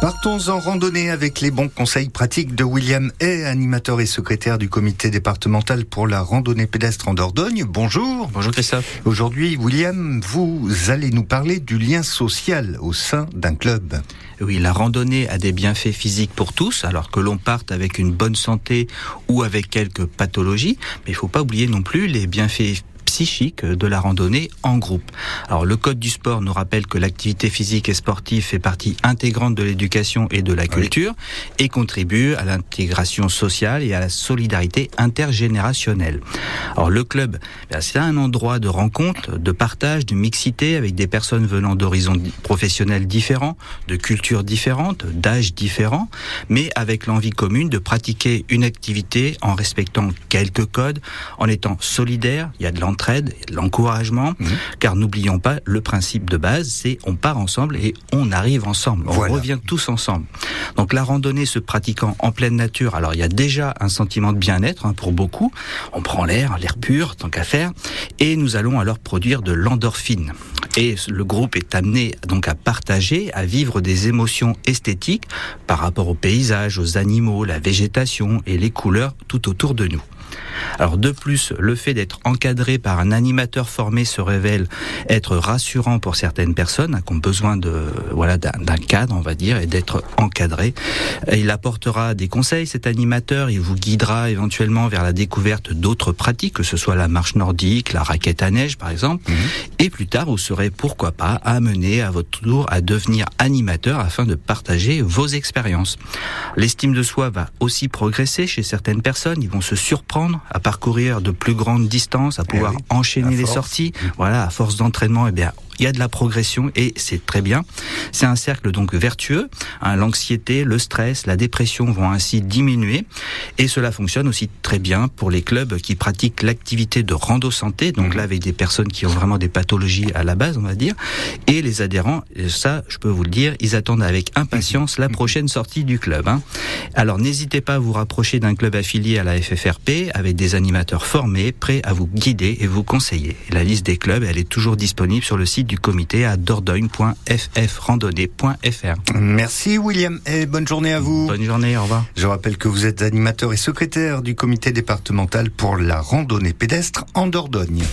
Partons en randonnée avec les bons conseils pratiques de William Hay, animateur et secrétaire du comité départemental pour la randonnée pédestre en Dordogne. Bonjour. Bonjour Christophe. Aujourd'hui, William, vous allez nous parler du lien social au sein d'un club. Oui, la randonnée a des bienfaits physiques pour tous, alors que l'on parte avec une bonne santé ou avec quelques pathologies, mais il faut pas oublier non plus les bienfaits psychique de la randonnée en groupe. Alors le code du sport nous rappelle que l'activité physique et sportive fait partie intégrante de l'éducation et de la culture et contribue à l'intégration sociale et à la solidarité intergénérationnelle. Alors le club, ben, c'est un endroit de rencontre, de partage, de mixité avec des personnes venant d'horizons professionnels différents, de cultures différentes, d'âges différents, mais avec l'envie commune de pratiquer une activité en respectant quelques codes, en étant solidaire, il y a de l'entraide l'entraide, l'encouragement, mhm. car n'oublions pas le principe de base, c'est on part ensemble et on arrive ensemble, on revient tous ensemble. Donc la randonnée se pratiquant en pleine nature, alors il y a déjà un sentiment de bien-être hein, pour beaucoup, on prend l'air, l'air pur tant qu'à faire, et nous allons alors produire de l'endorphine. Et le groupe est amené donc à partager, à vivre des émotions esthétiques par rapport aux paysages, aux animaux, la végétation et les couleurs tout autour de nous. Alors de plus, le fait d'être encadré par un animateur formé se révèle être rassurant pour certaines personnes hein, qui ont besoin de voilà d'un cadre, on va dire, et d'être encadré. Il apportera des conseils cet animateur, il vous guidera éventuellement vers la découverte d'autres pratiques, que ce soit la marche nordique, la raquette à neige par exemple, mhm. et plus tard vous serez pourquoi pas amené à votre tour à devenir animateur afin de partager vos expériences. L'estime de soi va aussi progresser chez certaines personnes, ils vont se surprendre à parcourir de plus grandes distances, à pouvoir eh enchaîner les sorties. Voilà, à force d'entraînement, eh bien, il y a de la progression et c'est très bien. C'est un cercle donc vertueux. Hein, L'anxiété, le stress, la dépression vont ainsi diminuer et cela fonctionne aussi très bien pour les clubs qui pratiquent l'activité de rando santé. Donc là, avec des personnes qui ont vraiment des pathologies à la base, on va dire, et les adhérents, ça, je peux vous le dire, ils attendent avec impatience la prochaine sortie du club. Hein. Alors n'hésitez pas à vous rapprocher d'un club affilié à la FFRP avec des animateurs formés, prêts à vous guider et vous conseiller. la liste des clubs, elle est toujours disponible sur le site du comité à dordogne.ffrandonnée.fr. Merci William et bonne journée à vous. Bonne journée, au revoir. Je rappelle que vous êtes animateur et secrétaire du comité départemental pour la randonnée pédestre en Dordogne.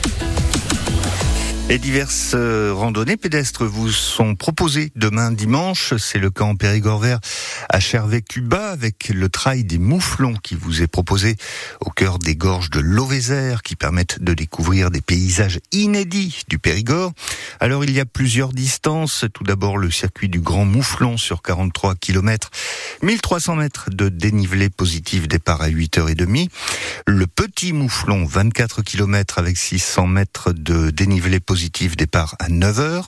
Les diverses euh, randonnées pédestres vous sont proposées demain dimanche. C'est le en Périgord vert à Chervé-Cuba avec le trail des mouflons qui vous est proposé au cœur des gorges de l'Auvézère qui permettent de découvrir des paysages inédits du Périgord. Alors il y a plusieurs distances. Tout d'abord le circuit du Grand Mouflon sur 43 km, 1300 mètres de dénivelé positif départ à 8h30. Le Petit Mouflon 24 km avec 600 mètres de dénivelé positif départ à 9h.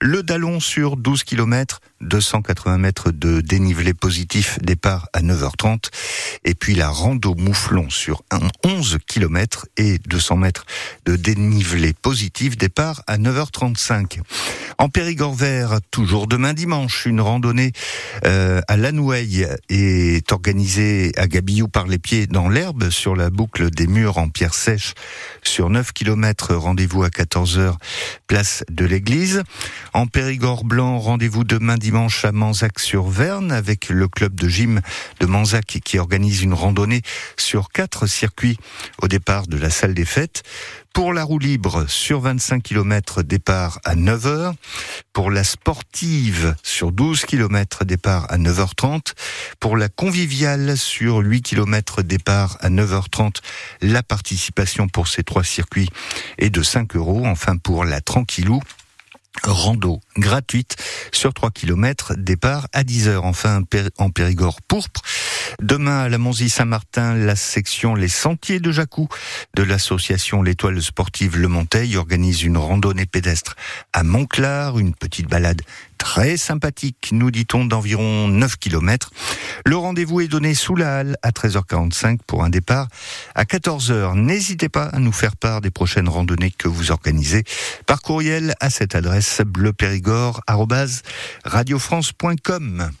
Le Dallon sur 12 km, 280 mètres de dénivelé positif départ à 9h30. Et puis la rando Mouflon sur 11 km et 200 mètres de dénivelé positif départ à 9h35. En Périgord vert, toujours demain dimanche, une randonnée euh, à Lanoueil est organisée à Gabillou par les pieds dans l'herbe sur la boucle des murs en pierre sèche sur 9 km. Rendez-vous à 14h, place de l'église. En Périgord blanc, rendez-vous demain dimanche à Manzac-sur-Verne avec le club de gym de Manzac qui organise une randonnée sur quatre circuits au départ de la salle des fêtes. Pour la roue libre, sur 25 km, départ à 9h. Pour la sportive, sur 12 km, départ à 9h30. Pour la conviviale, sur 8 km, départ à 9h30. La participation pour ces trois circuits est de 5 euros. Enfin, pour la tranquillou, rando gratuite sur 3 km, départ à 10h. Enfin, en Périgord pourpre, Demain à la Monzy-Saint-Martin, la section Les Sentiers de Jacou de l'association L'Étoile sportive Le Monteil organise une randonnée pédestre à Montclar, une petite balade très sympathique, nous dit-on, d'environ 9 km. Le rendez-vous est donné sous la halle à 13h45 pour un départ à 14h. N'hésitez pas à nous faire part des prochaines randonnées que vous organisez par courriel à cette adresse bleuperigord@radiofrance.com.